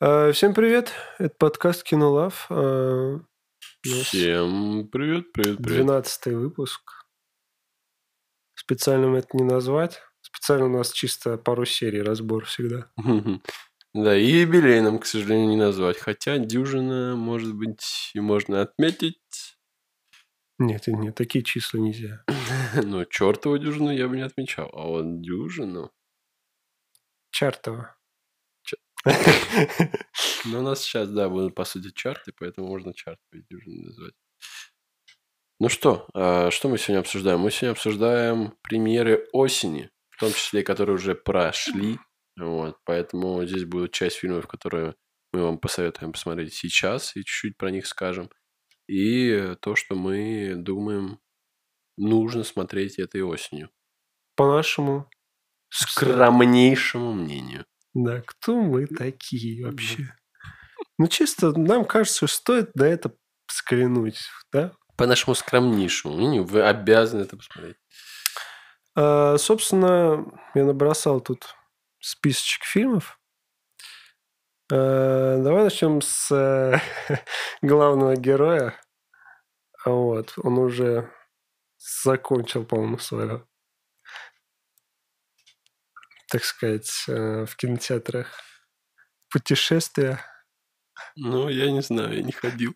А, Всем привет, это подкаст Кинолав. Нас Всем привет, привет, привет. 12 выпуск. Специальным это не назвать. Специально у нас чисто пару серий разбор всегда. Да, и юбилейным, к сожалению, не назвать. Хотя дюжина, может быть, и можно отметить. Нет, нет, такие числа нельзя. Но чертову дюжину я бы не отмечал. А вот дюжину... Чартово. Ну, у нас сейчас, да, будут, по сути, чарты, поэтому можно дюжины назвать. Ну что, а, что мы сегодня обсуждаем? Мы сегодня обсуждаем премьеры осени, в том числе, которые уже прошли. Вот, поэтому здесь будет часть фильмов, которые мы вам посоветуем посмотреть сейчас и чуть-чуть про них скажем. И то, что мы думаем, нужно смотреть этой осенью. По нашему, Скромнейшему мнению. Да, кто мы такие вообще? Ну, чисто нам кажется, что стоит на это взглянуть, да? По нашему скромнейшему мнению, вы обязаны это посмотреть. А, собственно, я набросал тут списочек фильмов. А, давай начнем с э, главного героя. А Вот, он уже закончил, по-моему, свое, так сказать, э, в кинотеатрах путешествие. Ну, я не знаю, я не ходил.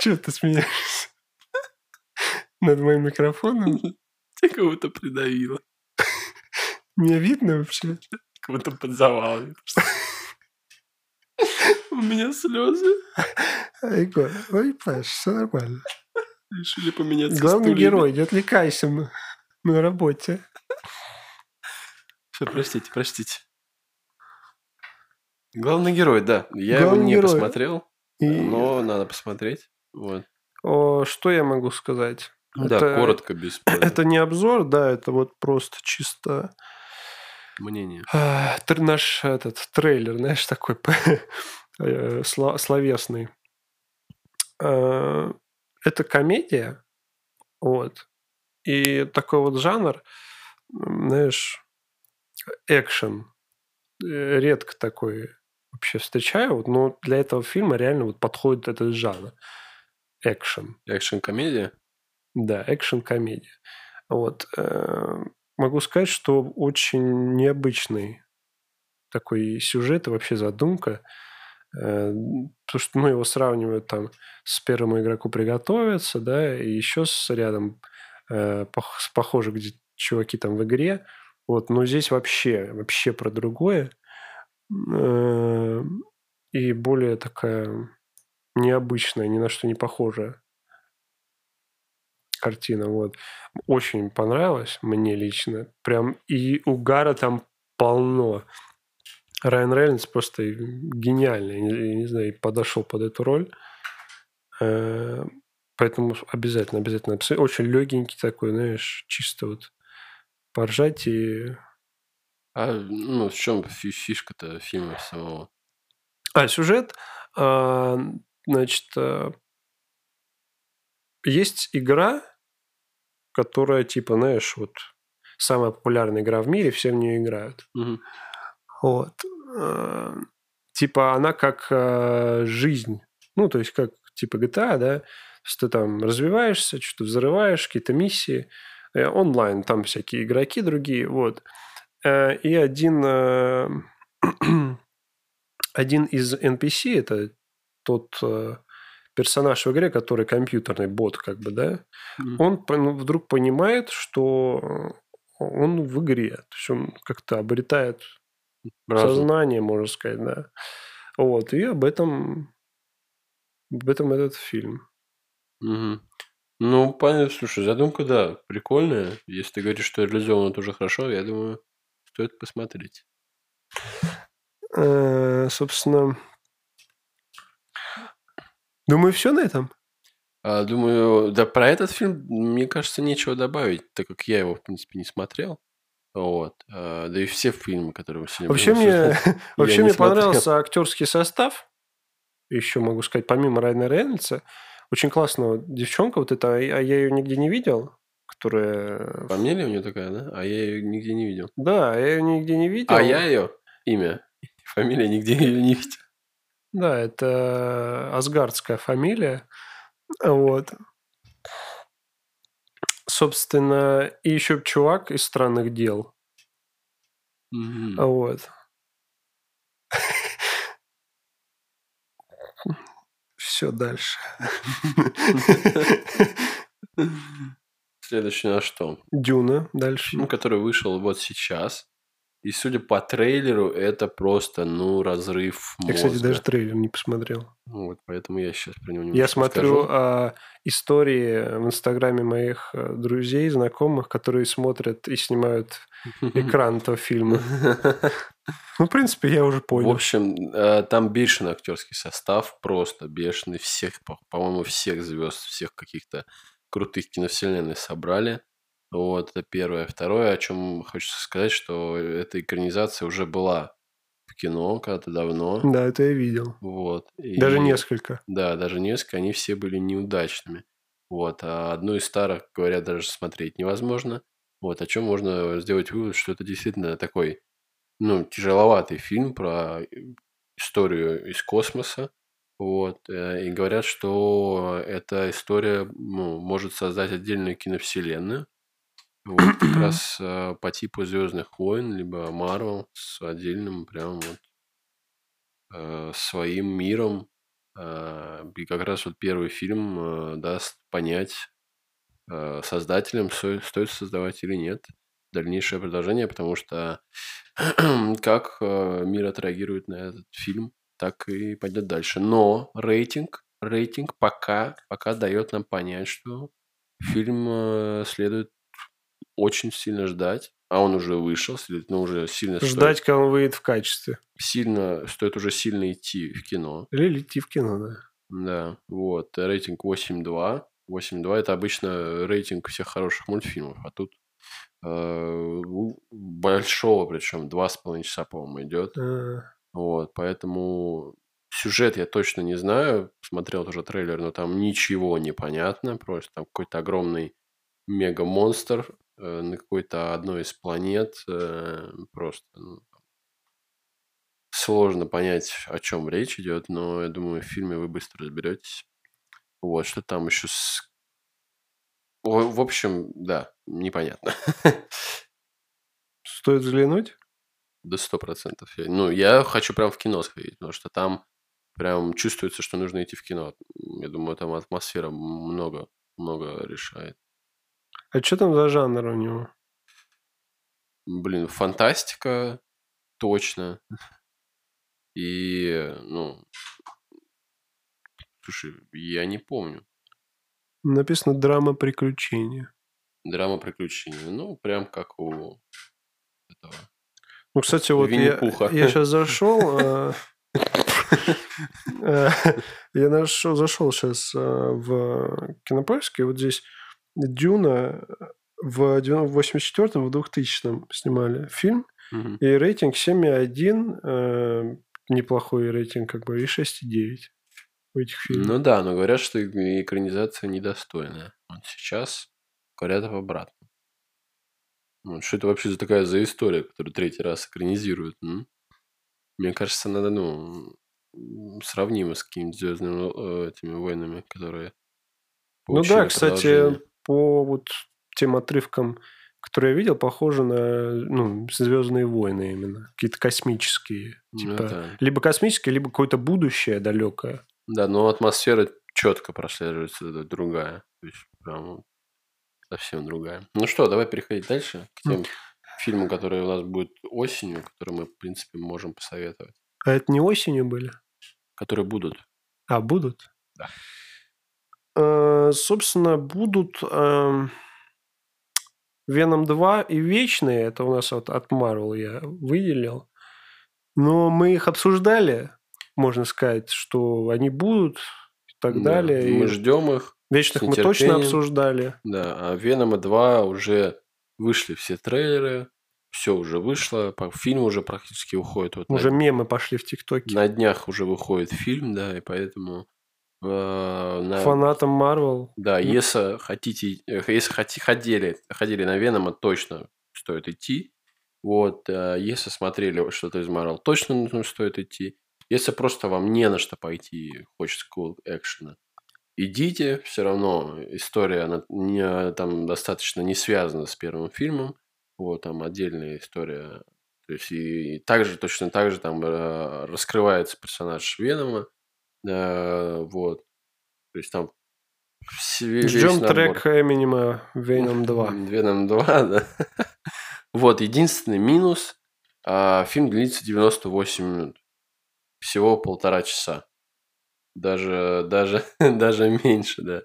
Чего ты смеешься? Над моим микрофоном? Тебя кого-то придавило. Мне видно вообще? Кого-то под завалом. У меня слезы. Егор, ой, Паш, все нормально. Решили поменяться Главный стульями. герой, не отвлекайся мы на работе. Всё, простите, простите. Главный герой, да. Я его Главный не герой. посмотрел, И но надо посмотреть. Вот. о, что я могу сказать? Да, Это- коротко, без спойлеров. Это не обзор, да, это вот просто чисто мнение. а, тр- наш этот трейлер, знаешь, такой э, сло- словесный. А, Это комедия, вот, и такой вот жанр, знаешь, экшен. Э, Редко такой вообще встречаю, вот, но для этого фильма реально вот подходит этот жанр. Экшен. Экшн-комедия? Да, экшен-комедия. Вот. э, Могу сказать, что очень необычный такой сюжет и вообще задумка. Э, Потому что ну, его сравнивают там с первому игроку приготовиться, да, и еще с рядом э, пох- с похожи, где чуваки там в игре. Вот, но здесь вообще, вообще про другое. Э, И более такая необычная, ни на что не похожая картина. Вот. Очень понравилось мне лично. Прям и угара там полно. Райан Рейнольдс просто гениальный. Я не, знаю, подошел под эту роль. Э, Поэтому обязательно, обязательно. Очень легенький такой, знаешь, чисто вот поржать и... А ну, в чем фи- фишка-то фильма самого? А, сюжет. а, Значит, а, есть игра, которая, типа, знаешь, вот самая популярная игра в мире, все в нее играют. Мгм. Вот. А, Типа она как а, жизнь. Ну, то есть как типа GTA, да? То есть ты там развиваешься, что-то взрываешь, какие-то миссии. Э, Онлайн, там всякие игроки другие, вот. Э, И один, э, один из NPC, это тот э, персонаж в игре, который компьютерный бот, как бы, да? Мгм. он ну, вдруг понимает, что он в игре. То есть он как-то обретает Разум. сознание, можно сказать, да. Вот, и об этом, об этом этот фильм. Мгм. Ну, понятно, слушай, задумка, да, прикольная. Если ты говоришь, что реализовано тоже хорошо, я думаю, стоит посмотреть. Э, собственно, думаю, все на этом. А, думаю, да, про этот фильм, мне кажется, нечего добавить, так как я его, в принципе, не смотрел. Вот. А, да и все фильмы, которые мы сегодня Вообще будем мне, вообще не мне понравился актерский состав. Еще могу сказать, помимо Райана Рейнольдса, очень классная девчонка вот эта, а я ее нигде не видел. которая... Фамилия у нее такая, да? А я ее нигде не видел. Да, я ее нигде не видел. А я ее имя, фамилия нигде ее не видел. Да, это асгардская фамилия. Вот. Собственно, и еще чувак из странных дел. Мгм. Вот. Все дальше. Следующий на что? Дюна дальше. Фильм, который вышел вот сейчас. И судя по трейлеру, это просто, ну, разрыв Я, кстати, мозга. даже трейлер не посмотрел. Вот, поэтому я сейчас про него Я немножко смотрю а, истории в инстаграме моих э, друзей, знакомых, которые смотрят и снимают экран этого фильма. Ну, в принципе, я уже В понял. общем, э, там бешеный актерский состав, просто бешеный. Всех, по- по-моему, всех звезд, всех каких-то крутых киновселенной собрали. Вот, это первое. Второе, о чем хочется сказать, что эта экранизация уже была в кино когда-то давно. Да, это я видел. Вот. Даже и- несколько. Да, даже несколько, они все были неудачными. Вот, а одну из старых, говорят, даже смотреть невозможно. Вот, о чем можно сделать вывод, что это действительно такой, ну, тяжеловатый фильм про историю из космоса. Вот, э, и говорят, что эта история ну, может создать отдельную киновселенную. Вот, как раз э, по типу Звездных войн, либо Марвел с отдельным прям вот э, своим миром. Э, И как раз вот первый фильм э, даст понять э, создателям, сто- стоит создавать или нет дальнейшее продолжение, потому что как э, мир отреагирует на этот фильм, так и пойдет дальше. Но рейтинг, рейтинг пока, пока дает нам понять, что фильм э, следует очень сильно ждать, а он уже вышел, следовательно, уже сильно стоит- Ждать, когда он выйдет в качестве. сильно, стоит уже сильно идти в кино. Или идти в кино, да. Да, вот, рейтинг 8.2. 8.2 это обычно рейтинг всех хороших мультфильмов, а тут э, большого, причем два с половиной часа, по-моему, идет. А, Вот, поэтому сюжет я точно не знаю. Смотрел тоже трейлер, но там ничего не понятно. Просто там какой-то огромный мега-монстр э, на какой-то одной из планет. э, просто ну, сложно понять, о чем речь идет, но я думаю, в фильме вы быстро разберетесь. Вот, что там еще с... В в общем, да, непонятно. Стоит взглянуть? До сто процентов. Ну, я хочу прям в кино сходить, потому что там прям чувствуется, что нужно идти в кино. Я думаю, там атмосфера много, много решает. А что там за жанр у него? Блин, фантастика точно. И, ну, слушай, я не помню. Написано драма приключения. Драма приключений. Ну, прям как у этого. Ну, кстати, вот я, я сейчас зашел. э, э, Я нашел, зашел сейчас в кинопоиске. Вот здесь Дюна в 84-м, в 2000-м снимали фильм. Мгм. И рейтинг 7,1. э, Неплохой рейтинг, как бы, и 6,9 у этих фильмов. Ну да, но говорят, что экранизация недостойная. Вот сейчас говорят об обратном. Вот, что это вообще за такая за история, которую третий раз экранизируют? м? Мне кажется, надо, ну, сравнимо с какими-нибудь звездными э, этими войнами, которые Ну да, кстати. По вот тем отрывкам, которые я видел, похоже на ну, Звездные войны именно. Какие-то космические. Ну Типа, да. либо космические, либо какое-то будущее далекое. Да, но атмосфера четко прослеживается другая. То есть прям совсем другая. Ну что, давай переходить дальше к тем фильмам, которые у нас будут осенью, которые мы, в принципе, можем посоветовать. А это не осенью были? Которые будут. А, будут? Да. Э, собственно, будут эм, Веном 2 и Вечные. Это у нас вот от Marvel я выделил. Но мы их обсуждали, можно сказать, что они будут и так Да, далее. Мы И ждем их. Вечных мы точно обсуждали. Да, а Венома 2 уже вышли все трейлеры. Все уже вышло. Фильм уже практически уходит. Вот на- Уже мемы пошли в ТикТоке. На днях уже выходит фильм, да, и поэтому на... Фанатам Марвел. Да, если хотите, э, если хоти, ходили, ходили на Венома, точно стоит идти. Вот, э, если смотрели что-то из Марвел, точно стоит идти. Если просто вам не на что пойти, хочется cool экшена, идите, все равно история она не, там достаточно не связана с первым фильмом, вот там отдельная история, то есть и, и также точно так же там э, раскрывается персонаж Венома, э, вот, то есть там Ждем трек Эминема Веном 2. Веном 2, да. вот, единственный минус, а, фильм длится 98 минут. Всего полтора часа. Даже, даже, даже меньше, да.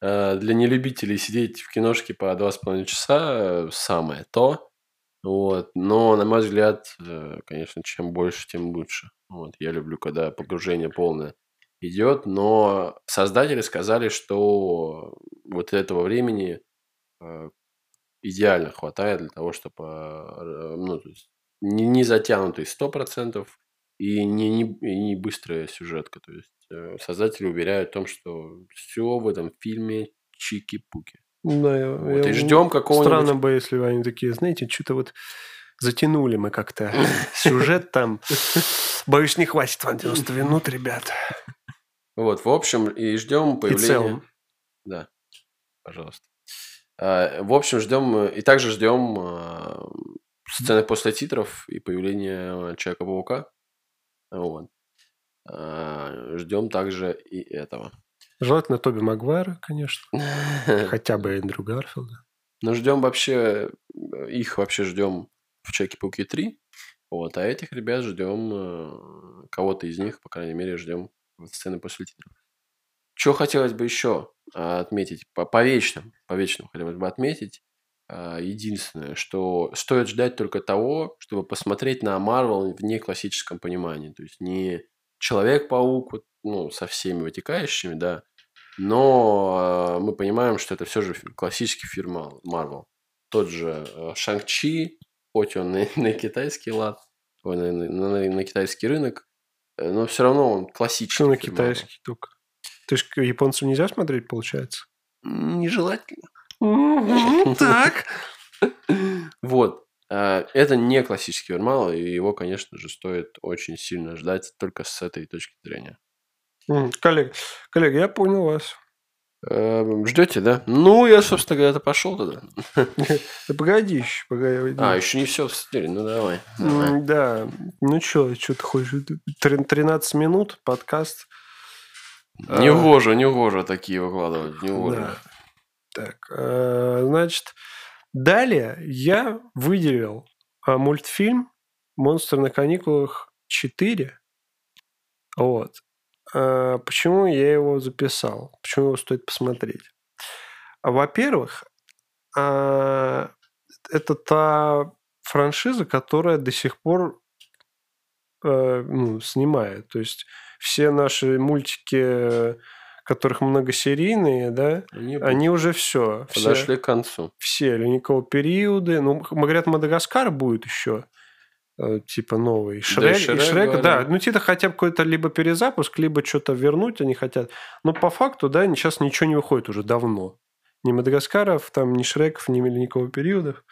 А, для нелюбителей сидеть в киношке по два с половиной часа самое то. Вот. Но, на мой взгляд, э, конечно, чем больше, тем лучше. Вот. Я люблю, когда погружение полное идет, но создатели сказали, что вот этого времени э, идеально хватает для того, чтобы э, ну, то есть не, не затянутый 100% и не, не, и не быстрая сюжетка. То есть э, создатели уверяют в том, что все в этом фильме чики-пуки. Да, я, вот, я, и ждем какого-нибудь... Странно бы, если они такие, знаете, что-то вот затянули мы как-то сюжет там. Боюсь, не хватит вам 90 минут, ребят. Вот, в общем, и ждем появления... И целом. Да, пожалуйста. А, в общем, ждем... И также ждем а, сцены после титров и появления Человека-паука. Вот. А, ждем также и этого. Желательно Тоби Магуайра, конечно. Хотя бы Эндрю Гарфилда. Ну, ждем вообще... Их вообще ждем в Человеке-пауке 3. Вот, а этих ребят ждем... Э, кого-то из них, по крайней мере, ждем сцены после титров. Что хотелось бы еще а, отметить? По, по вечным, по вечным хотелось бы отметить. А, единственное, что стоит ждать только того, чтобы посмотреть на Марвел в не классическом понимании. То есть не Человек-паук, вот, ну, со всеми вытекающими, да, но э, мы понимаем, что это все же классический фильм Марвел. Тот же э, Шанг-Чи, хоть он на, на китайский лад, ой, на, на, на, на китайский рынок, Э, но все равно он классический. Что на китайский только? Ты же японцам нельзя смотреть, получается? Нежелательно. Так. Вот. А, это не классический Вермал, и его, конечно же, стоит очень сильно ждать только с этой точки зрения. Коллег, коллег, я понял вас. Эм, Ждете, да? Ну, я, собственно говоря, пошел тогда. Да погоди еще, погоди. А, еще не все обсудили, ну давай. Да, ну что, что ты хочешь? 13 минут, подкаст. Не угоже, не угоже такие выкладывать, не угоже. Так, э, значит, далее я выделил а, мультфильм «Монстр на каникулах 4». Вот. А, почему я его записал? Почему его стоит посмотреть? Во-первых, а, это та франшиза, которая до сих пор э, ну, снимает. То есть все наши мультики, которых многосерийные, да, они, они уже все. Подошли все, к концу. Все, ледниковые периоды. Ну, говорят, Мадагаскар будет еще. Э, типа новый. Шрек, да, Шрек, и Шрек да. Ну, типа хотя бы какой-то либо перезапуск, либо что-то вернуть они хотят. Но по факту, да, сейчас ничего не выходит уже давно. Ни Мадагаскаров, там, ни Шреков, ни Мельникового периодов.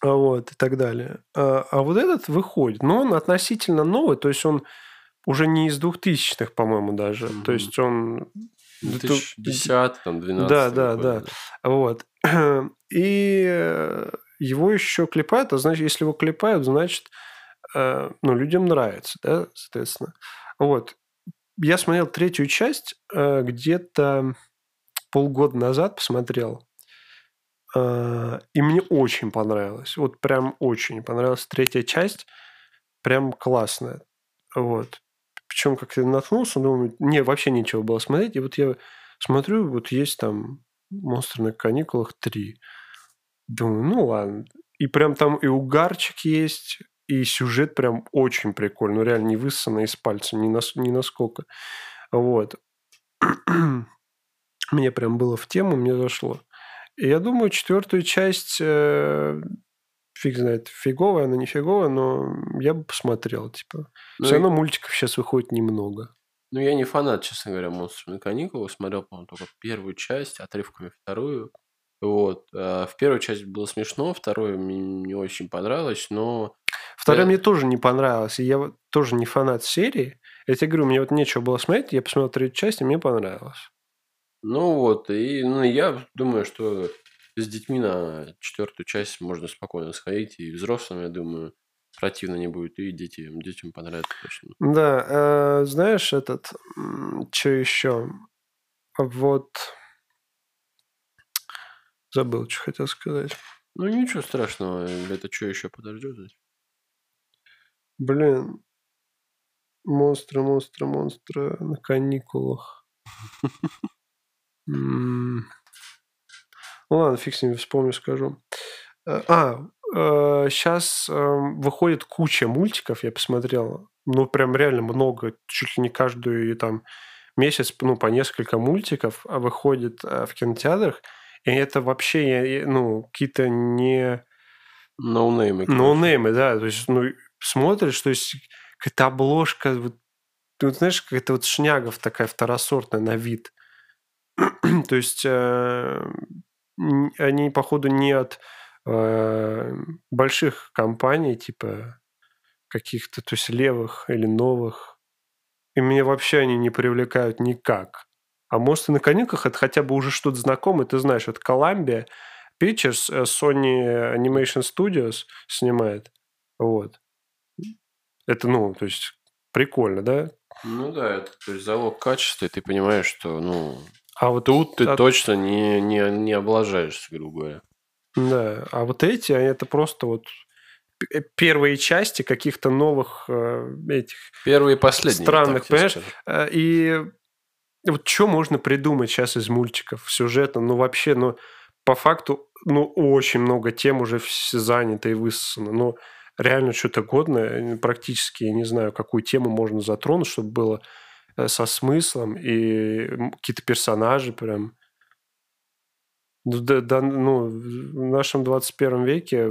А вот, и так далее. А, а вот этот выходит. Но он относительно новый, то есть он уже не из двухтысячных, по-моему, даже. Mm-hmm. То есть он... 2010, там, 12 Да, да, да. Вот. И э, его еще клепают, а значит, если его клепают, значит, э, ну, людям нравится, да, соответственно. Вот. Я смотрел третью часть э, где-то полгода назад посмотрел. Э, и мне очень понравилось. Вот прям очень понравилась третья часть. Прям классная. Вот. Причем как-то наткнулся, думаю, не, вообще нечего было смотреть. И вот я смотрю, вот есть там «Монстры на каникулах 3». Думаю, ну ладно. И прям там и угарчик есть, и сюжет прям очень прикольный. Ну, реально не высосанный из пальца, ни, на, ни насколько. Вот. мне прям было в тему, мне зашло. И я думаю, четвертую часть, э, фиг знает, фиговая она, не фиговая, но я бы посмотрел, типа. Ну, Все равно мультиков сейчас выходит немного. Ну, я не фанат, честно говоря, «Монстров на каникулах». Смотрел, по-моему, только первую часть, отрывками вторую. Вот. А в первую часть было смешно, вторую мне не очень понравилось, но... Вторая Да. мне тоже не понравилась. и Я тоже не фанат серии. Я тебе говорю, мне вот нечего было смотреть. Я посмотрел третью часть, и мне понравилось. Ну вот, и ну, я думаю, что с детьми на четвертую часть можно спокойно сходить, и взрослым, я думаю, противно не будет, и дети, детям понравится точно. Да, э, знаешь, этот... Что еще? Вот... Забыл, что хотел сказать. Ну ничего страшного, это что еще подождет? Блин. Монстры, монстры, монстры на каникулах. Ну ладно, фиг с ними, вспомню, скажу. Э, А, сейчас выходит куча мультиков, я посмотрел. Ну, прям реально много, чуть ли не каждую и там месяц, ну, по несколько мультиков а, выходит э, в кинотеатрах. И это вообще, ну, какие-то не... Ноунеймы. короче. Ноунеймы, да. То есть, ну, смотришь, то есть какая-то обложка, вот, ты вот знаешь, какая-то вот шнягов такая второсортная на вид. то есть э, они, походу, не от э, больших компаний, типа каких-то, то есть левых или новых. И меня вообще они не привлекают никак. А «Монстры на каникулах» — это хотя бы уже что-то знакомое. Ты знаешь, это Columbia Pictures, э, Sony Animation Studios снимает. Вот. Это, ну, то есть прикольно, да? Ну да, это то есть залог качества, и ты понимаешь, что, ну, А вот тут ты а- точно не, не, не облажаешься, грубо говоря. Да, а вот эти, они- это просто вот п- первые части каких-то новых э, этих. Первые и последние. Странных, так понимаешь? Э, И вот что можно придумать сейчас из мультиков сюжета? Ну, вообще, ну, по факту, ну, очень много тем уже все занято и высосано. Но реально что-то годное, практически, я не знаю, какую тему можно затронуть, чтобы было э, со смыслом и какие-то персонажи прям. Ну, да, да, ну, в нашем 21 веке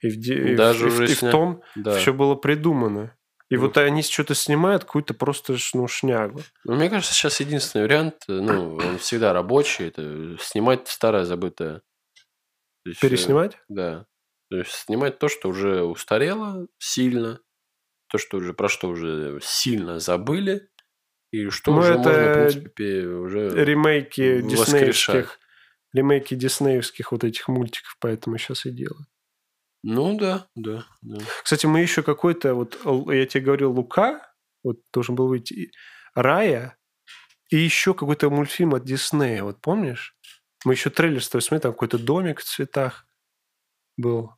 и в, Даже и в- и в том Да. все было придумано. И вот они что-то снимают, какую-то просто ну, шнягу. Ну, мне кажется, сейчас единственный вариант, э, ну, он всегда рабочий, это снимать старое забытое. То есть, э, Переснимать? Да. То есть снимать то, что уже устарело сильно, то, что уже про что уже сильно забыли, и что Ну, уже это можно, в принципе, пе- уже... Ремейки диснеевских, ремейки диснеевских вот этих мультиков, поэтому сейчас и делают. Ну да, да, да. Кстати, мы еще какой-то, вот я тебе говорил, Лука, вот должен был выйти, Рая, и еще какой-то мультфильм от Диснея, вот помнишь? Мы еще трейлер с тобой смотрели, там какой-то домик в цветах был.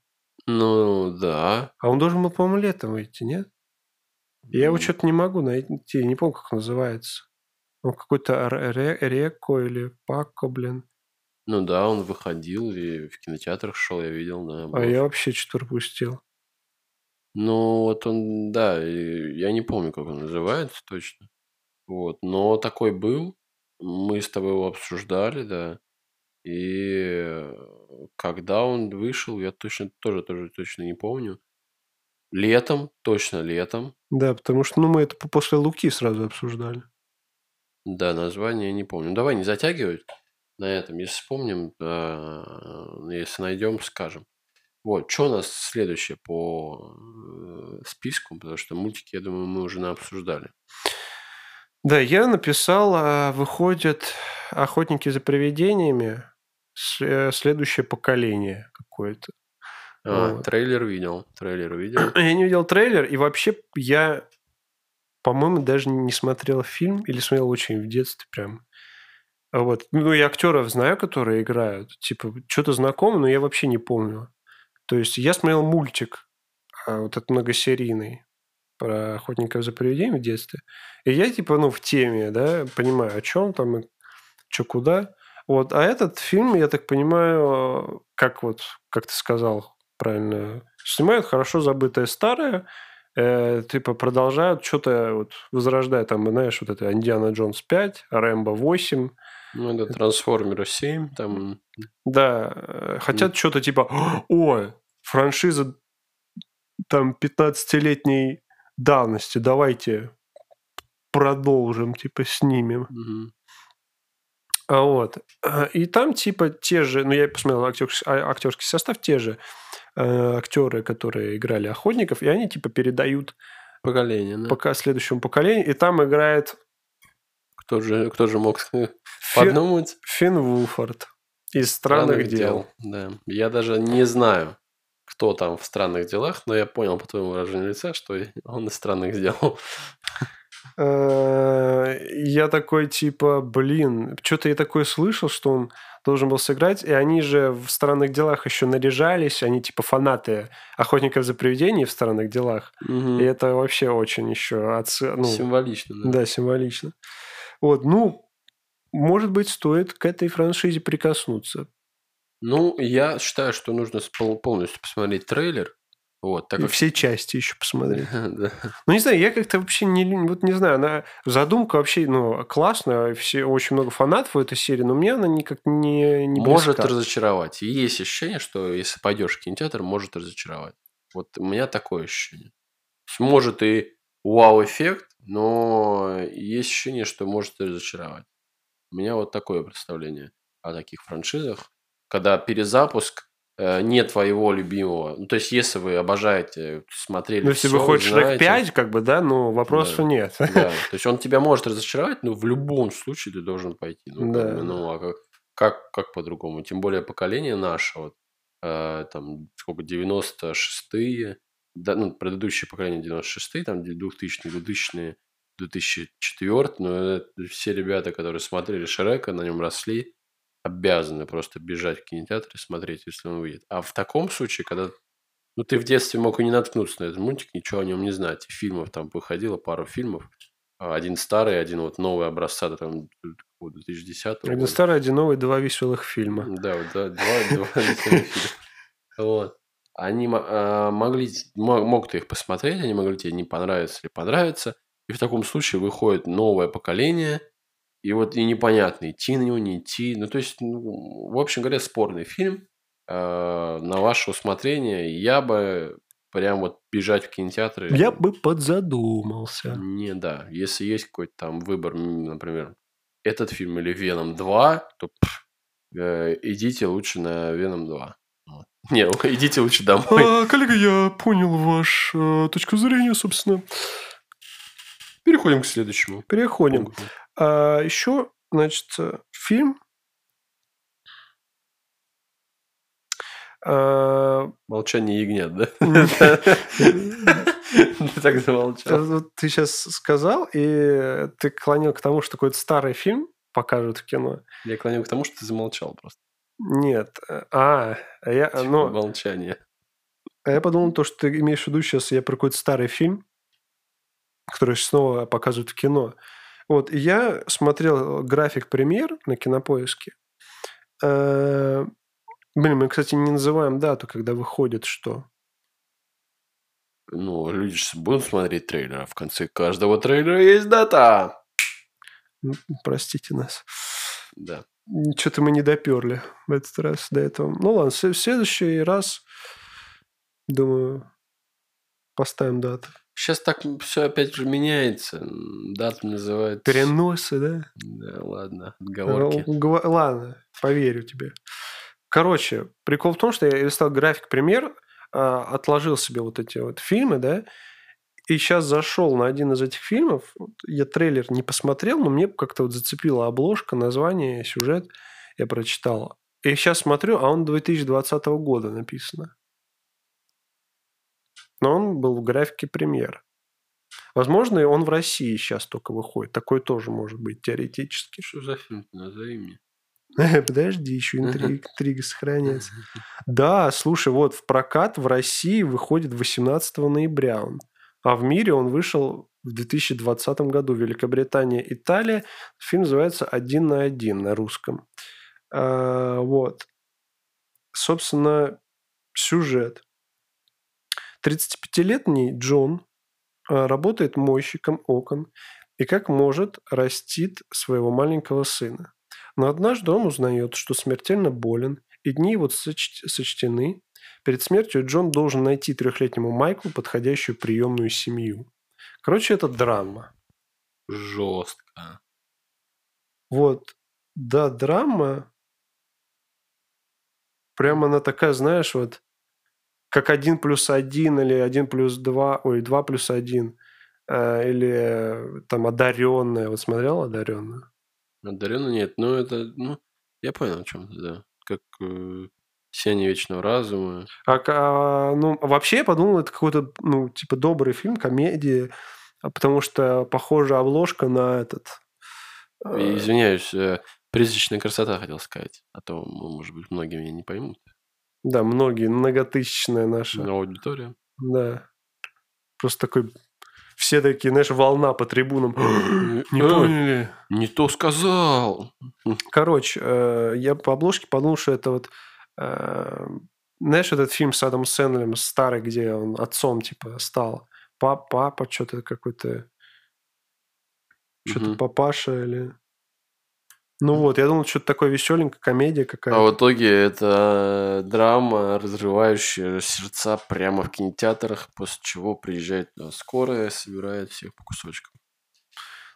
Ну да. А он должен был, по-моему, летом выйти, нет? Я его что-то не могу найти, не помню, как называется. Он какой-то Ре- Ре- Реко или Пако, блин. Ну да, он выходил и в кинотеатрах шел, я видел, да. А я вообще что-то пропустил. Ну, вот он, да, и я не помню, как он называется точно. Вот, но такой был. Мы с тобой его обсуждали, да. И когда он вышел, я точно тоже, тоже точно не помню. Летом, точно летом. Да, потому что ну, мы это по- после Луки сразу обсуждали. Да, название не помню. Давай не затягивать на этом. Если вспомним, а, если найдем, скажем. Вот, что у нас следующее по э, списку, потому что мультики, я думаю, мы уже обсуждали. Да, я написал, а, выходят «Охотники за привидениями», э, следующее поколение какое-то. А, Вот. трейлер видел, трейлер видел. Я не видел трейлер, и вообще я, по-моему, даже не смотрел фильм, или смотрел очень в детстве прям. А Вот. Ну, я актеров знаю, которые играют. Типа, что-то знакомо, но я вообще не помню. То есть я смотрел мультик, а, вот этот многосерийный, про охотников за привидениями в детстве. И я, типа, ну, в теме, да, понимаю, о чем там и что куда. Вот. А этот фильм, я так понимаю, как вот, как ты сказал правильно, снимают хорошо забытое старое, э, типа продолжают что-то вот возрождать, там, знаешь, вот это Индиана Джонс 5, Рэмбо 8, Ну, это Трансформеры 7, там... да, э, хотят что-то типа, о, франшиза там 15-летней давности, давайте продолжим, типа, снимем. Мгм. А вот. А, И там, типа, те же, ну, я посмотрел актерский, а- актерский состав, те же э, актеры, которые играли охотников, и они, типа, передают Поколение, да? пока следующему поколению, и там играет Кто же, кто же мог Фи- подумать? Финн Вулфорд из «Странных, дел». Да. Я даже не знаю, кто там в странных делах, но я понял по твоему выражению лица, что он из странных дел. Э, Я такой, типа, блин, что-то я такое слышал, что он должен был сыграть, и они же в «Странных делах» еще наряжались, они, типа, фанаты «Охотников за привидениями» в «Странных делах», Мгм. и это вообще очень еще отцы... ну, Символично, да. Да, символично. Вот, ну, может быть, стоит к этой франшизе прикоснуться. Ну, я считаю, что нужно полностью посмотреть трейлер. Вот, так И как... все части еще посмотреть. Да. Ну, не знаю, я как-то вообще не... Вот не знаю, она... Задумка вообще, ну, классная, все, очень много фанатов у этой серии, но мне она никак не, не Может близка. разочаровать. И есть ощущение, что если пойдешь в кинотеатр, может разочаровать. Вот у меня такое ощущение. Может и вау-эффект, но есть ощущение, что может и разочаровать. У меня вот такое представление о таких франшизах. Когда перезапуск не твоего любимого. Ну, то есть, если вы обожаете, смотрели Ну, если всё, выходит Шрек знаете, 5, как бы, да, ну, вопросов Да. нет. Да, то есть он тебя может разочаровать, но в любом случае ты должен пойти. Ну, как, Да. бы, ну а как, как, как по-другому? Тем более поколение наше, вот, э, там, сколько, 96-е, да, ну, предыдущее поколение 96-е, там, 2000-е, 2000-е, 2004 но это все ребята, которые смотрели Шрека, на нем росли, обязаны просто бежать в кинотеатр и смотреть, если он выйдет. А в таком случае, когда ну, ты в детстве мог и не наткнуться на этот мультик, ничего о нем не знать. И фильмов там выходило, пару фильмов. Один старый, один вот новый образца, там, 2010 Один года. старый, один новый, два веселых фильма. Да, да, два, два веселых фильма. Вот. Они а, могли, мо- мог ты их посмотреть, они могли тебе не понравиться или понравиться. И в таком случае выходит новое поколение, и вот и непонятно, идти на него, не идти. Ну, то есть, ну, в общем говоря, спорный фильм э, на ваше усмотрение. Я бы прям вот бежать в кинотеатры... Я бы подзадумался. Не, да. Если есть какой-то там выбор, например, этот фильм или Веном 2, то пф, э, идите лучше на Веном 2. Вот. Не, идите лучше домой. А, коллега, я понял вашу точку зрения, собственно. Переходим к следующему. Переходим. пункту. А, еще, значит, э, фильм. А, Молчание ягнят, да? Ты так замолчал. Ты сейчас сказал, и ты клонил к тому, что какой-то старый фильм покажут в кино. Я клоню к тому, что ты замолчал просто. Нет. э, А, а я, Типа ну, Молчание. а я подумал, то, что ты имеешь в виду сейчас, я про какой-то старый фильм, который снова показывают в кино. Вот, и я смотрел график премьер на кинопоиске. Э, Блин, мы, кстати, не называем дату, когда выходит что. Ну, люди же будут смотреть трейлер, а в конце каждого трейлера есть дата. Простите нас. Да. Что-то мы не доперли в этот раз до этого. Ну ладно, в следующий раз, думаю, поставим дату. Сейчас так все опять же меняется. М, Дату называют... Переносы, да? Да, ладно, отговорки. Ну, гва- Ладно, поверю тебе. Короче, прикол в том, что я листал график премьер, а, отложил себе вот эти вот фильмы, да, и сейчас зашел на один из этих фильмов. Я трейлер не посмотрел, но мне как-то вот зацепила обложка, название, сюжет. Я прочитал. И сейчас смотрю, а он 2020 года написано. Но он был в графике премьер. Возможно, и он в России сейчас только выходит. Такое тоже может быть теоретически. Что за фильм? Назови мне. Подожди, еще интрига, интрига сохраняется. Да, слушай, вот в прокат в России выходит 18 ноября он. А в мире он вышел в 2020 году. Великобритания, Италия. Фильм называется «Один на один» на русском. А, вот. Собственно, сюжет. 35-летний Джон а, работает мойщиком окон и как может растит своего маленького сына. Но однажды он узнает, что смертельно болен, и дни его соч- сочтены. Перед смертью Джон должен найти трехлетнему Майклу подходящую приемную семью. Короче, это драма. Жестко. Вот, да, драма, прямо она такая, знаешь, вот, как один плюс один или один плюс два, ой, два плюс один, э, или э, там одаренная. Вот смотрел одаренную? Одаренную нет, но это, ну, я понял, о чем ты, да. Как э, Сияние Вечного Разума. А, а, ну, вообще я подумал, это какой-то, ну, типа добрый фильм, комедия, а потому что похожа обложка на этот... Э, извиняюсь, э, призрачная красота хотел сказать. А то, ну, может быть, многие меня не поймут. Да, многие, многотысячная наша. Но аудитория. Да. Просто такой... Все такие, знаешь, волна по трибунам. Не Э, поняли. Не то сказал. Короче, э, я по обложке подумал, что это вот... э, Знаешь, этот фильм с Адамом Сэндлером старый, где он отцом, типа, стал? Пап, папа, что-то какой-то... Что-то папаша или... Ну вот, я думал, что-то такое веселенькое, комедия А какая-то. в итоге это драма, разрывающая сердца прямо в кинотеатрах, после чего приезжает э, скорая, собирает всех по кусочкам.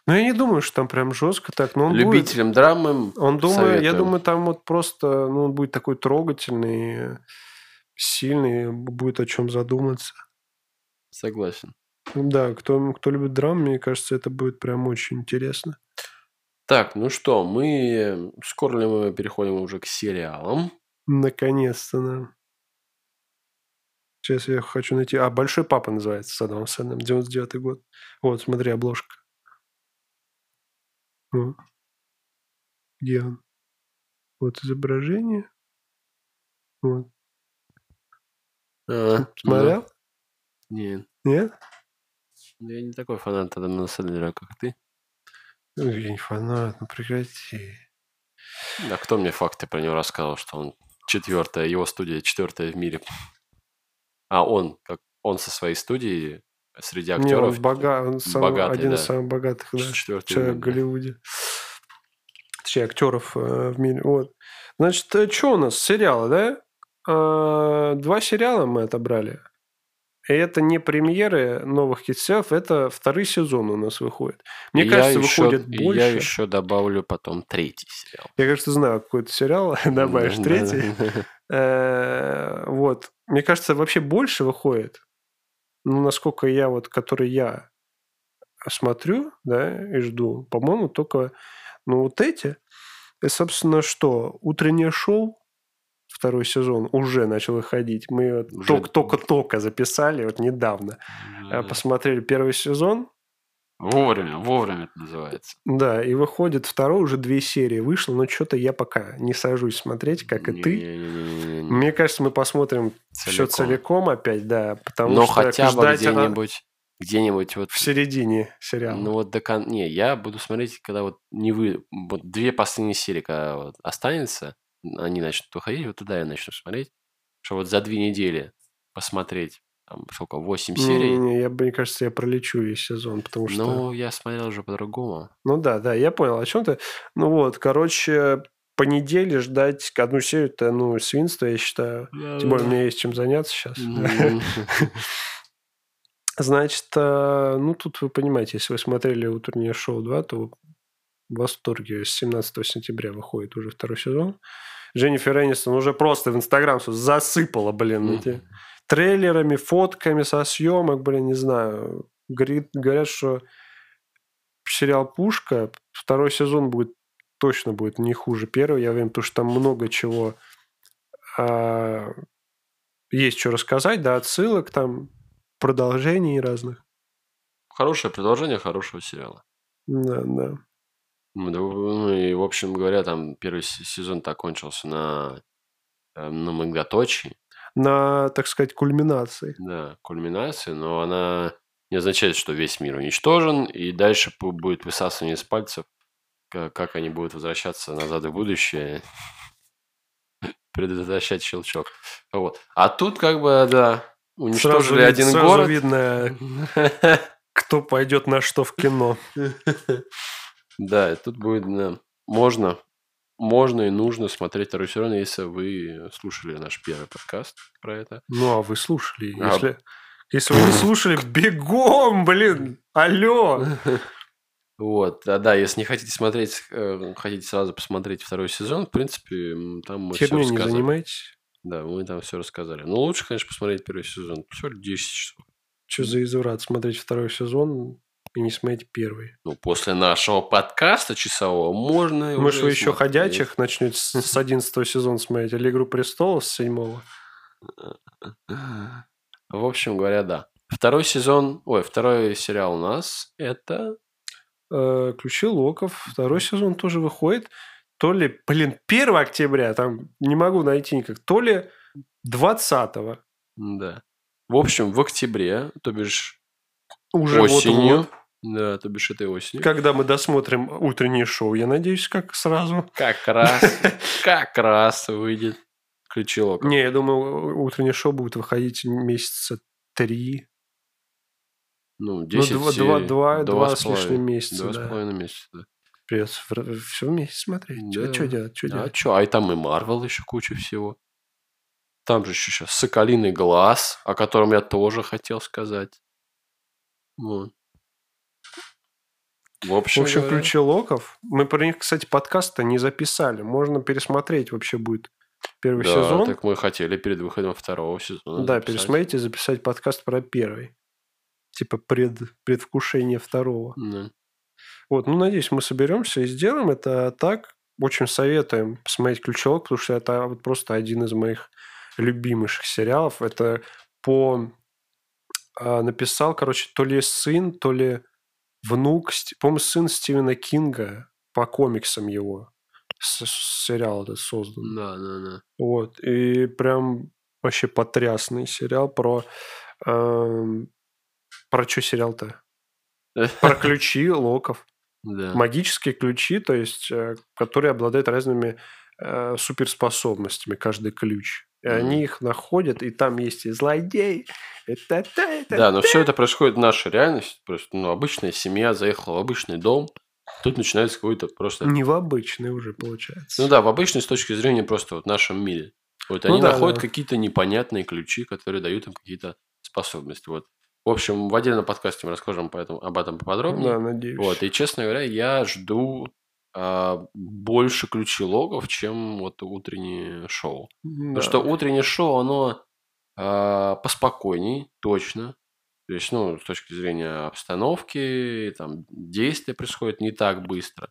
Ну, я не думаю, что там прям жестко так, но он будет... Любителям драмы Он думаю, я думаю, там вот просто, ну, он будет такой трогательный, сильный, будет о чем задуматься. Согласен. Да, кто, кто любит драму, мне кажется, это будет прям очень интересно. Так, ну что, мы скоро ли мы переходим уже к сериалам? Наконец-то, да. Сейчас я хочу найти... А, «Большой папа» называется с Адамом Сэндлером, 99 год. Вот, смотри, обложка. Вот. Где он? Вот изображение. Вот. А, Смотрел? ну, Нет. Нет? Я не такой фанат Адама Сэндлера, как ты. Ну, Я не фанат, ну прекрати. А кто мне факты про него рассказал, что он четвертая, его студия четвертая в мире? А он, как он со своей студией среди Не, он, актеров бога... он сам- богатый, один из да. самых богатых да, человек в мире, да. Голливуде. Точнее, актеров э, в мире. Вот. Значит, что у нас? Сериалы, да? А, Два сериала мы отобрали. Это не премьеры новых китсев, это второй сезон у нас выходит. Мне И кажется, я еще- выходит больше. Я еще добавлю потом третий сериал. Я, кажется, знаю какой-то сериал, добавишь третий. Э, Вот. Мне кажется, вообще больше выходит. Ну, насколько я вот, который я смотрю, да, и жду, по-моему, только, ну, вот эти. И, собственно, что? Утреннее шоу, второй сезон, уже начал выходить. Мы Уже- только- только-только записали, вот недавно. Э, Посмотрели первый сезон, Вовремя, вовремя это называется. да, и выходит второй, уже две серии вышло, но что-то я пока не сажусь смотреть, как и ты. Мне кажется, мы посмотрим все Целиком. целиком опять, да, потому Но что хотя бы ждать она где-нибудь, где-нибудь вот в середине сериала. Ну вот до кон... Не, я буду смотреть, когда вот не вы... Вот две последние серии, когда вот останется, они начнут выходить, вот тогда я начну смотреть. Что вот за две недели посмотреть, там, сколько, восемь серий. Не-не-не, я бы, мне кажется, я пролечу весь сезон, потому что... Ну, я смотрел уже по-другому. Ну да, да, я понял, о чем ты. Ну вот, короче, по неделе ждать одну серию, это, ну, свинство, я считаю. Тем более, мне есть чем заняться сейчас. Значит, э, ну тут вы понимаете, если вы смотрели «Утреннее шоу 2», то в восторге. С 17 сентября выходит уже второй сезон. Дженнифер Энистон уже просто в Инстаграм всё засыпала, блин, Мгм. эти трейлерами, фотками со съемок, блин, не знаю. Говорит, говорят, что сериал «Пушка», второй сезон будет точно будет не хуже первого, я уверен, потому что там много чего а, есть что рассказать, да, отсылок там, продолжений разных. Хорошее продолжение хорошего сериала. Да, да. Ну, да, ну и, в общем говоря, там первый сезон-то окончился на, э, на многоточии. На, так сказать, кульминации. Да, кульминация, но она не означает, что весь мир уничтожен, и дальше будет высасывание из пальцев, ка- как они будут возвращаться назад в будущее, предотвращать щелчок. Вот. А тут как бы, да, уничтожили Сразу, один сразу город. видно, кто пойдет на что в кино. Да, и тут будет, да, можно, можно и нужно смотреть второй сезон, если вы слушали наш первый подкаст про это. Ну, а вы слушали. А- Если, если вы не слушали, бегом, блин! Алло! Вот, а, да, если не хотите смотреть, э, хотите сразу посмотреть второй сезон, в принципе, там мы все Херней не рассказали. занимайтесь. Да, мы там все рассказали. Но лучше, конечно, посмотреть первый сезон. Лишь 10 часов. Что за изврат смотреть второй сезон и не смотреть первый? Ну, после нашего подкаста часового можно Может, уже вы еще смотреть. ходячих начнете с с 11 сезона смотреть, или «Игру престолов» с 7 В общем говоря, да. Второй сезон, ой, второй сериал у нас это... Э, Ключи Локов. Второй сезон тоже выходит. То ли, блин, 1 октября, там не могу найти никак, то ли 20 Да. В общем, в октябре, то бишь уже осенью, вот-вот. Да, то бишь этой осенью, Когда мы досмотрим утреннее шоу, я надеюсь, как сразу. как раз, как раз выйдет Ключи Локов. Не, я думаю, утреннее шоу будет выходить месяца три. Ну, Ну, 10 два, серий, два, два, два с половиной. лишним месяца, Два с половиной месяца, да. Придется все вместе смотреть. Да. А что делать? Что А делать? что? А и там и Марвел еще куча всего. Там же еще сейчас Соколиный глаз, о котором я тоже хотел сказать. Вот. В В общем, общем, говоря, локов. Мы про них, кстати, подкаст-то не записали. Можно пересмотреть вообще будет первый да, сезон. так мы хотели перед выходом второго сезона да, записать. пересмотреть и записать подкаст про первый. Типа пред, предвкушение второго. Да. Вот, ну, надеюсь, мы соберемся и сделаем это так. Очень советуем посмотреть «Ключелок», потому что это вот просто один из моих любимейших сериалов. Это по... а, написал, короче, то ли сын, то ли внук, по-моему, сын Стивена Кинга по комиксам его. С- с- сериал этот создан. Да, да, да. Вот. И прям вообще потрясный сериал про... эм, про что сериал-то? Про ключи локов. Да. Магические ключи, то есть, э, которые обладают разными э, суперспособностями, каждый ключ. И Мгм. они их находят, и там есть и злодей. и та-та, и та- Да, но все это происходит в нашей реальности. Просто, ну, обычная семья заехала в обычный дом. Тут начинается какой-то просто... Не в обычный уже, получается. Ну да, в обычной с точки зрения просто вот в нашем мире. Вот Ну они да, находят да. какие-то непонятные ключи, которые дают им какие-то способности. Вот. В общем, в отдельном подкасте мы расскажем поэтому, об этом поподробнее. Да, надеюсь. Вот, и, честно говоря, я жду а, больше ключи логов, чем вот утреннее шоу. Да. Потому что утреннее шоу, оно а, поспокойней, точно. То есть, ну, с точки зрения обстановки, там, действия происходят не так быстро.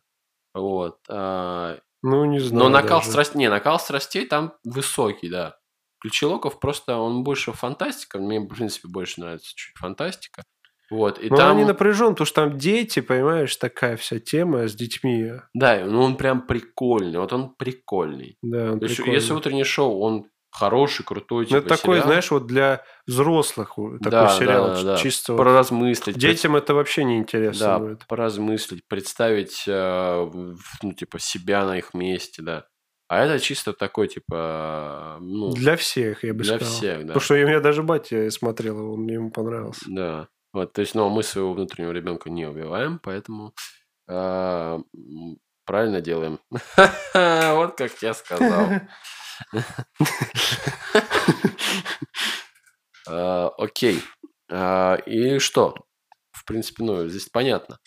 Вот. а, Ну, не знаю. но накал даже. страстей, не, накал страстей там высокий, да. Ключи локов просто, он больше фантастика. Мне, в принципе, больше нравится чуть фантастика. Вот, и Ну, там... они напряжен, потому что там дети, понимаешь, такая вся тема с детьми. Да, ну он прям прикольный. Вот он прикольный. Да, он То есть, прикольный. если утреннее шоу, он хороший, крутой, Ну, типа, это такой, сериал. знаешь, вот для взрослых такой Да, сериал. да, да, да. Чисто. Поразмыслить. Детям это вообще не интересно Да, будет. поразмыслить, представить, э, ну, типа, себя на их месте, да. А это чисто такой, типа, ну, Для всех, я бы для сказал. всех, да. Потому что у меня даже батя смотрел его, мне ему понравился. Да. Вот, то есть, ну, мы своего внутреннего ребенка не убиваем, поэтому м, правильно делаем. Вот как я сказал. А, Окей. А, И что? В принципе, ну, здесь понятно.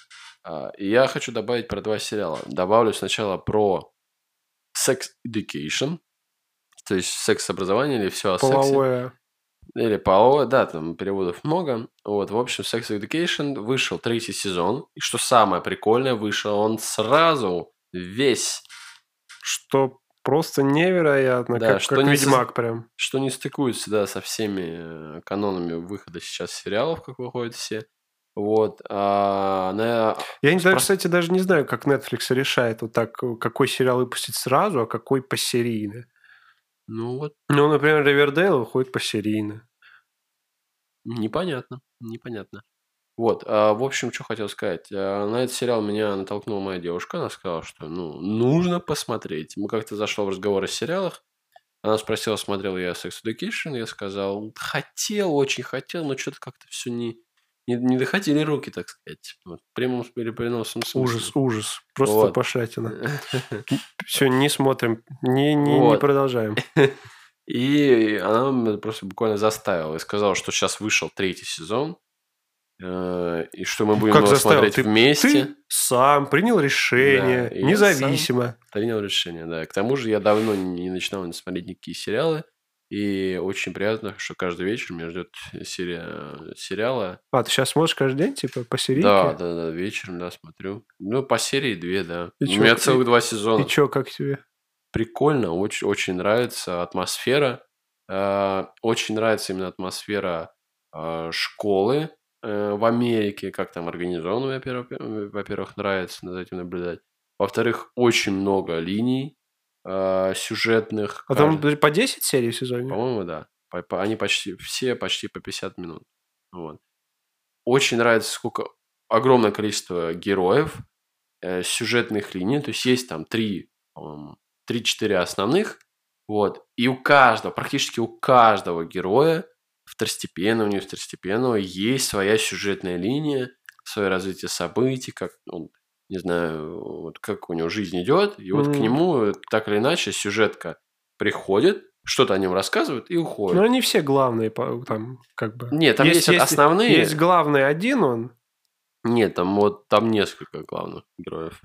Я хочу добавить про два сериала. Добавлю сначала про Sex Education, то есть секс-образование или все о сексе. Или половое, да, там переводов много. Вот, в общем, Sex Education вышел третий сезон. И что самое прикольное, вышел он сразу весь, Что просто невероятно, Да, как, что как не Ведьмак прям. что не стыкуется, да, со всеми э, канонами выхода сейчас сериалов, как выходят все. Вот. А, на... Я, не знаю, кстати, даже не знаю, как Netflix решает вот так, э, какой сериал выпустить сразу, а какой посерийно. Ну вот, Ну, например, Ривердейл выходит посерийно. непонятно, непонятно. Вот, а, в общем, что хотел сказать. А, на этот сериал меня натолкнула моя девушка. Она сказала, что, ну, нужно посмотреть. Мы как-то зашло в разговор о сериалах. Она спросила, смотрел я Sex Education. Я сказал, хотел, очень хотел, но что-то как-то все не, не, не доходили руки, так сказать. Вот, в прямом или переносном смысле. Ужас, ужас. Просто Вот. пошлятина. Все, не смотрим, не, не, не Вот. продолжаем. И она просто буквально заставила и сказала, что сейчас вышел третий сезон. э, и что мы будем Как его заставил? смотреть Ты- вместе. Ты сам принял решение, Да, независимо. Принял решение, да. К тому же я давно не начинал не смотреть никакие сериалы. И очень приятно, что каждый вечер меня ждет серия сериала. А, ты сейчас смотришь каждый день, типа, по серийке? Да, да, да, вечером, да, смотрю. Ну, по серии две, да. И У чё, меня целых два сезона. И чё, как тебе? Прикольно, очень, очень нравится атмосфера. Э, Очень нравится именно атмосфера э, школы э, в Америке, как там организовано, во-первых, э, во-первых, нравится за этим наблюдать. Во-вторых, очень много линий э, сюжетных. А там Каждый- по 10 серий в сезоне? по-моему, да. По- по- Они почти все почти по 50 минут. Вот. Очень нравится, сколько огромное количество героев, э, сюжетных линий. То есть есть там три, три-четыре основных. Вот. И у каждого, практически у каждого героя, второстепенного, не второстепенного, есть своя сюжетная линия, свое развитие событий, как он, не знаю, вот как у него жизнь идет, и вот к Мгм. нему так или иначе сюжетка приходит, что-то о нем рассказывают и уходит. Ну, они все главные, там, как бы. Нет, там есть, основные. Есть главный один он. Нет, там вот там несколько главных героев.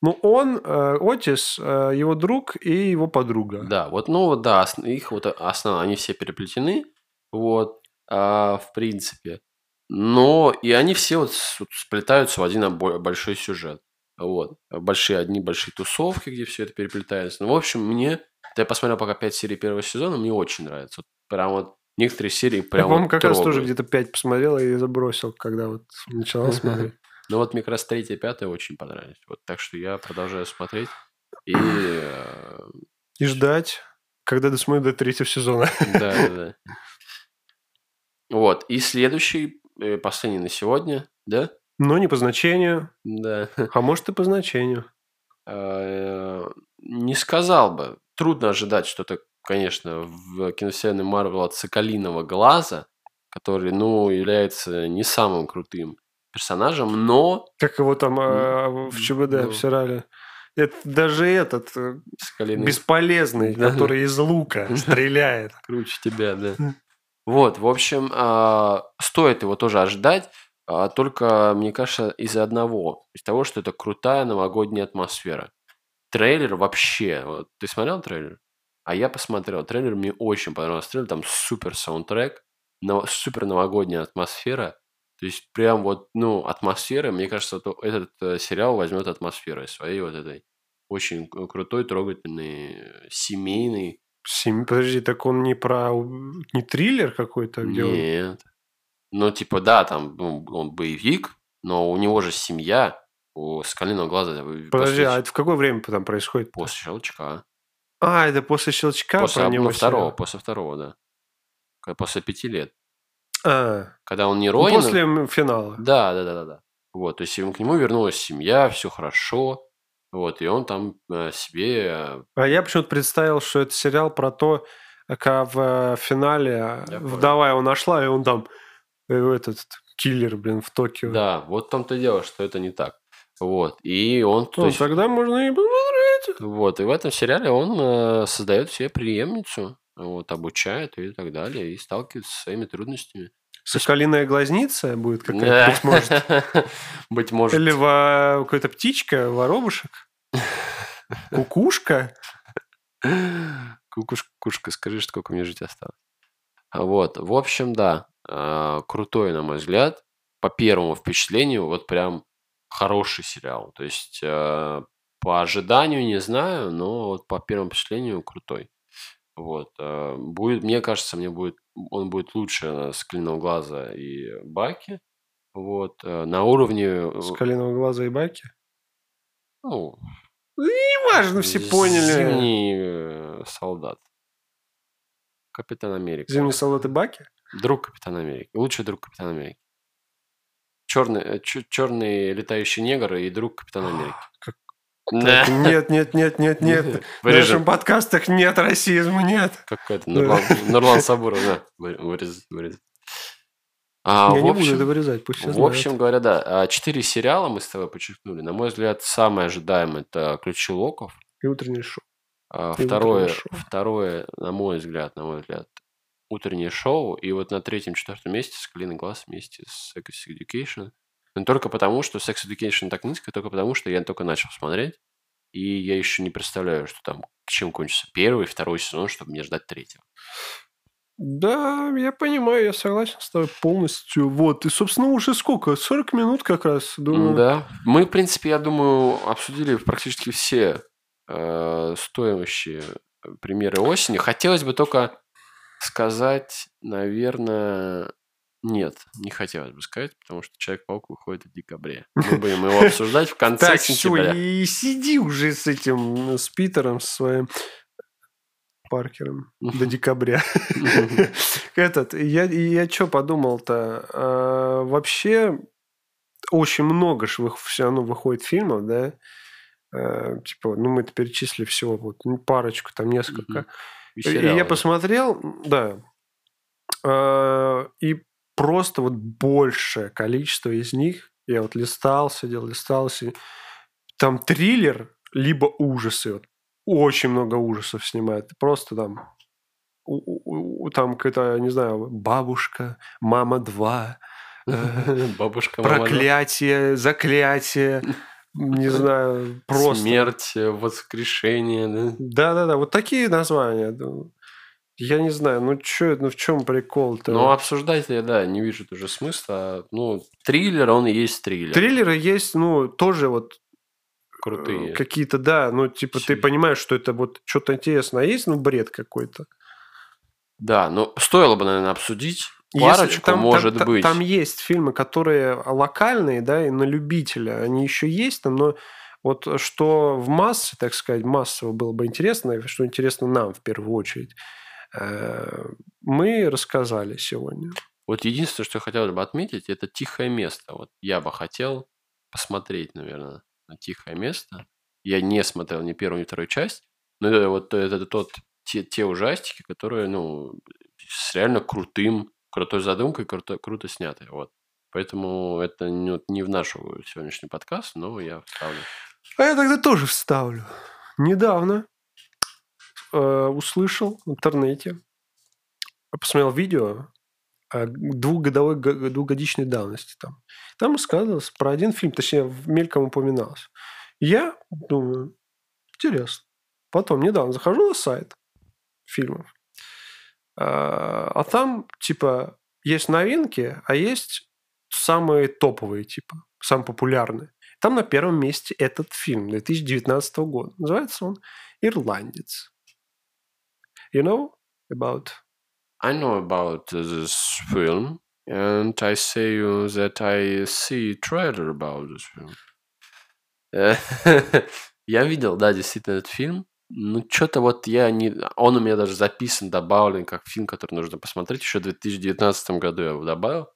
Ну, он, э, Отис, э, его друг и его подруга. Да, вот, ну вот, да, их вот основные, они все переплетены, вот, а, в принципе. Но и они все вот, сплетаются в один большой сюжет. Вот. Большие одни большие тусовки, где все это переплетается. Ну, в общем, мне, да я посмотрел пока 5 серий первого сезона, мне очень нравится. Вот прям вот некоторые серии Я, прям по-моему, вот как раз тоже трогают. где-то 5 посмотрел и забросил, когда вот начала смотреть. Ну вот мне как раз третья, пятая очень понравились. Вот, так что я продолжаю смотреть. И э, И ждать, когда досмотрю до третьего сезона. Да, да, да. Вот. И следующий, последний на сегодня, да? Но не по значению, Да. а может и по значению. Э, Не сказал бы. Трудно ожидать что-то, конечно, в киновселенной Марвел от Соколиного глаза, который, ну, является не самым крутым персонажем, но Как его там э, в ЧБД Ну. обсирали. Это, даже этот э, Соколиный бесполезный, Да. который из лука стреляет. круче тебя, да. Вот, в общем, а, стоит его тоже ожидать, а, только, мне кажется, из-за одного. Из того, что это крутая новогодняя атмосфера. Трейлер вообще... Вот, ты смотрел трейлер? А я посмотрел. Трейлер мне очень понравился. Трейлер там супер саундтрек, но- супер новогодняя атмосфера. То есть прям вот, ну, атмосфера, мне кажется, то этот э, сериал возьмет атмосферой своей вот этой очень к- крутой, трогательный, э, семейный, Сем- Подожди, так он не про... Не триллер какой-то? где он- Нет. Ну, типа, да, там ну, он боевик, но у него же семья, у Скалиного глаза вы- Подожди, после, а это в какое время там происходит? после щелчка. А, это после щелчка после про ну, него второго, сериал? после второго, да. После пяти лет. А, Когда он не ну, Ронин. после финала. Да, да, да, да, да. Вот, то есть к нему вернулась семья, все хорошо. Вот, и он там э, себе... э, А я почему-то представил, что это сериал про то, как в э, финале Я понял. вдова его нашла, и он там э, этот киллер, блин, в Токио. Да, вот и дело, что это не так. Вот, и он... то Ну, есть- тогда можно и посмотреть. Вот, и в этом сериале он э, создает себе преемницу, вот, обучает и так далее, и сталкивается со своими трудностями. Соколиная глазница будет какая-то, быть может. Быть может. Или во- какая-то птичка, воробушек. Кукушка. Кукушка, кукушка, скажи, сколько мне жить осталось. Вот, в общем, да, э, крутой, на мой взгляд. По первому впечатлению, вот прям хороший сериал. То есть, э, по ожиданию не знаю, но вот по первому впечатлению крутой. Вот. э, Будет, мне кажется, мне будет, он будет лучше Склиного глаза и Баки. Вот. э, На уровне... э, Скалиного глаза и баки. Ну, Неважно, все поняли. Зимний э, солдат. Капитан Америка. Зимний солдат и баки? Друг Капитана Америки. Лучший друг Капитана Америки. Черный, черный летающий негр и друг Капитана Америки. Как- Да. Нет, нет, нет, нет, нет. В нашем подкастах нет расизма, нет. Какой-то Нурлан, Нурлан Сабуров, да. вы- Вырезать, вырезать. А, Я в не буду общем- это вырезать, пусть все В общем говоря, да. а, Четыре сериала мы с тобой подчеркнули. На мой взгляд, самое ожидаемое это «Ключи локов». И утреннее шоу. А, И Второе, шоу. второе, на мой взгляд, на мой взгляд, утреннее шоу, и вот на третьем-четвертом месте «Соколиный глаз» вместе с Sex Education. Но только потому, что Sex Education так низко, только потому, что я только начал смотреть, и я еще не представляю, что там, к чему кончится первый, второй сезон, чтобы мне ждать третьего. Да, я понимаю, я согласен с тобой полностью. Вот, и, собственно, уже сколько? 40 минут как раз, думаю. Да. Мы, в принципе, я думаю, обсудили практически все э, стоимощие примеры осени. Хотелось бы только сказать, наверное, нет, не хотелось бы сказать, потому что Человек-паук выходит в декабре. Мы будем его обсуждать в конце сентября. и сиди уже с этим, с Питером своим Паркером до декабря. Этот, я, я что подумал-то? А, вообще, очень много же все равно выходит фильмов, да? А, типа, ну, мы это перечислили всего, вот, ну, парочку, там несколько. И И я посмотрел, да, а, и просто вот большее количество из них, я вот листал, сидел, листался, там триллер, либо ужасы, вот, очень много ужасов снимают, просто там, у- у- у- там какая-то, не знаю, бабушка, мама 2, Бабушка, мама, проклятие, заклятие, не знаю, просто. смерть, э, воскрешение. да. Да-да-да, вот такие названия. Ну, Я не знаю, ну чё, ну в чем прикол-то? Ну, обсуждать я, да, не вижу тоже смысла. Ну, триллер, он и есть триллер. Триллеры есть, ну, тоже вот э, Крутые. какие-то, да, ну, типа, ты Сильно. понимаешь, что это вот что-то интересное, а есть, ну, бред какой-то. Да, но стоило бы, наверное, обсудить. Если Парочку, там, может там, быть. Там есть фильмы, которые локальные, да, и на любителя, они еще есть там, но вот что в массе, так сказать, массово было бы интересно, что интересно нам в первую очередь, э, мы рассказали сегодня. Вот единственное, что я хотел бы отметить, это тихое место. Вот я бы хотел посмотреть, наверное, на тихое место. Я не смотрел ни первую, ни вторую часть, но это вот это тот те, те ужастики, которые, ну, с реально крутым, крутой задумкой, круто, круто сняты. Вот. Поэтому это не, не в наш сегодняшний подкаст, но я вставлю. А я тогда тоже вставлю. Недавно э, услышал в интернете, посмотрел видео двухгодовой, двухгодичной давности там. Там рассказывалось про один фильм, точнее, мельком упоминалось. Я думаю, интересно. Потом недавно захожу на сайт фильмов, а а там, типа, есть новинки, а есть самые топовые, типа, самые популярные. Там на первом месте этот фильм 2019 года. Называется он «Ирландец». You know about... I know about this film, and I say you that I see trailer about this film. Я видел, да, действительно, этот фильм. Ну, что-то вот я не... Он у меня даже записан, добавлен, как фильм, который нужно посмотреть. Еще в 2019 году я его добавил.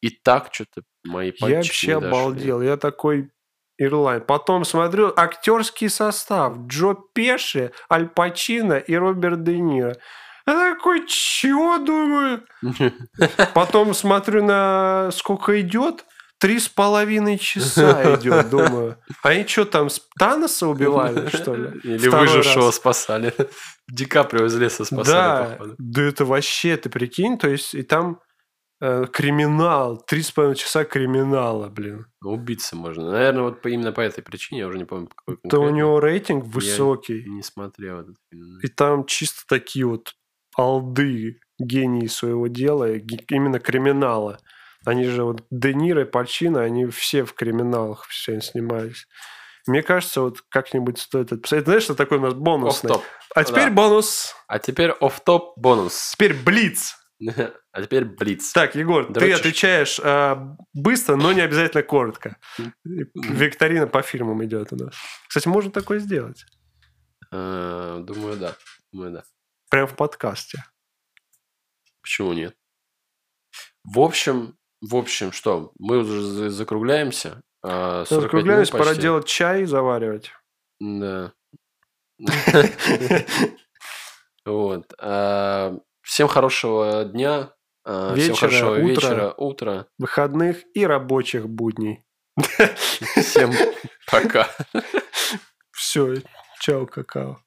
И так что-то мои пальчики Я вообще обалдел. Я такой Ирланд. Потом смотрю актерский состав. Джо Пеши, Аль Пачино и Роберт Де Ниро. Я такой, чего, думаю? Потом смотрю на сколько идет. Три с половиной часа идет, думаю. Они что там, с Таноса убивали, что ли? Или Второй выжившего раз. спасали. Ди Каприо из леса спасали, Да, походу. да это вообще, ты прикинь, то есть и там криминал, три с половиной часа криминала, блин. Ну, Убиться можно. Наверное, вот по- именно по этой причине, я уже не помню, по какой То у конкретно. него рейтинг высокий. Не смотрел этот фильм. И там чисто такие вот алды гении своего дела, именно криминала. Они же вот Де Ниро и Пальчино, они все в криминалах все снимались. Мне кажется, вот как-нибудь стоит это посмотреть. Знаешь, что такое у нас бонусный? Офф-топ. А теперь Да. бонус. А теперь офф-топ бонус. Теперь блиц. А теперь блиц. Так, Егор, ты Дрочишь? отвечаешь а, быстро, но не обязательно коротко. Викторина по фильмам идет у нас. Кстати, можно такое сделать. Э, Думаю, да. Думаю, да. Прям в подкасте. Почему нет? В общем, в общем, что? Мы уже за- закругляемся. А, 45 минут Закругляюсь, пора делать чай и заваривать. Да. Вот. Всем хорошего дня. Всем Вечера, хорошего утра. вечера, утра. Выходных и рабочих будней. Всем пока. Все, чао, какао.